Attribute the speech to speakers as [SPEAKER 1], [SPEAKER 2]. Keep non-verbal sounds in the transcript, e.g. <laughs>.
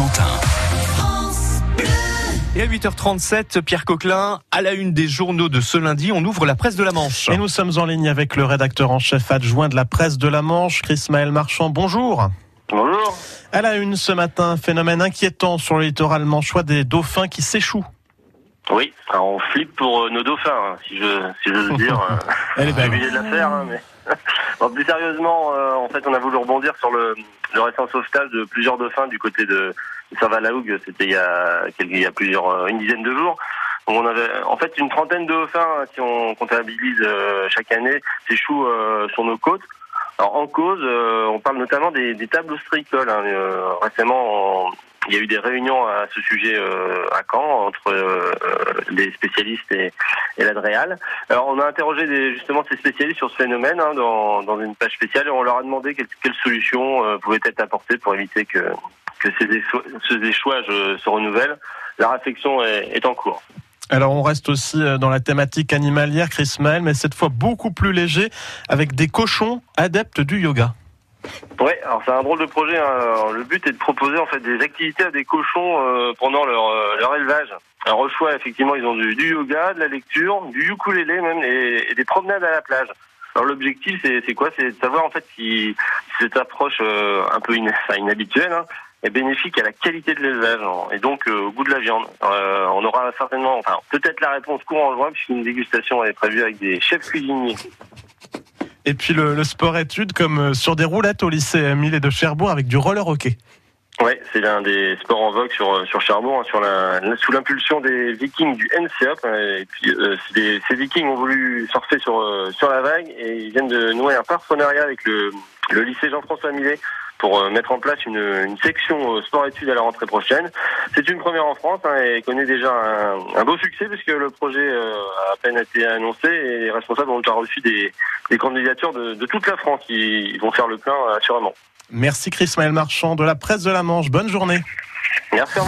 [SPEAKER 1] Cotentin.
[SPEAKER 2] Et à 8h37, Pierre Coquelin, à la une des journaux de ce lundi, on ouvre la presse de la Manche.
[SPEAKER 3] Et nous sommes en ligne avec le rédacteur en chef adjoint de la presse de la Manche, Chris Maël Marchand. Bonjour.
[SPEAKER 4] Bonjour.
[SPEAKER 3] À la une ce matin, phénomène inquiétant sur le littoral manchois des dauphins qui s'échouent.
[SPEAKER 4] Oui, alors on flippe pour euh, nos dauphins, hein, si je si j'ose dire. <laughs>
[SPEAKER 3] Elle est belle.
[SPEAKER 4] de la faire, hein, mais bon, plus sérieusement, euh, en fait, on a voulu rebondir sur le, le récent sauvetage de plusieurs dauphins du côté de, Saint-Valahougue. C'était il y a il y a plusieurs euh, une dizaine de jours. Donc, on avait en fait une trentaine de dauphins hein, qui on comptabilise euh, chaque année s'échouent euh, sur nos côtes. Alors en cause, euh, on parle notamment des, des tables ostréicoles. Hein, euh, récemment, il y a eu des réunions à ce sujet euh, à Caen entre les spécialistes et, et l'Adréal. Alors on a interrogé des, justement ces spécialistes sur ce phénomène hein, dans, une page spéciale et on leur a demandé quelles, solutions pouvaient être apportées pour éviter que, ces, écho- ces échouages se renouvellent. La réflexion est en cours.
[SPEAKER 3] Alors on reste aussi euh, dans la thématique animalière, Chris Maël, mais cette fois beaucoup plus léger, avec des cochons adeptes du yoga.
[SPEAKER 4] Ouais, alors c'est un drôle de projet. hein. Le but est de proposer en fait des activités à des cochons euh, pendant leur, euh, leur élevage. Alors au choix, effectivement, ils ont du, yoga, de la lecture, du ukulélé même, et, et des promenades à la plage. Alors l'objectif, c'est quoi? C'est de savoir en fait si, cette approche euh, un peu ina- enfin, inhabituelle hein, est bénéfique à la qualité de l'élevage hein, et donc euh, au goût de la viande. Euh, on aura certainement, enfin peut-être la réponse courant juin, puisqu'une dégustation est prévue avec des chefs cuisiniers.
[SPEAKER 3] Et puis le, le sport-études comme euh, sur des roulettes au lycée Millet de Cherbourg avec du roller hockey.
[SPEAKER 4] Ouais, c'est l'un des sports en vogue sur sur Cherbourg, hein, sur la, sous l'impulsion des Vikings du NCOP. hein, Et puis euh, c'est des- ces Vikings ont voulu surfer sur sur la vague et ils viennent de nouer un partenariat avec le le lycée Jean-François Millet pour euh, mettre en place une, une section euh, sport-études à la rentrée prochaine. C'est une première en France hein, et connaît déjà un, un beau succès puisque le projet euh, a à peine été annoncé et les responsables ont déjà reçu des, des candidatures de, de toute la France qui vont faire le plein assurément.
[SPEAKER 3] Merci Chris Maël Marchand de la presse de la Manche. Bonne journée.
[SPEAKER 4] Merci.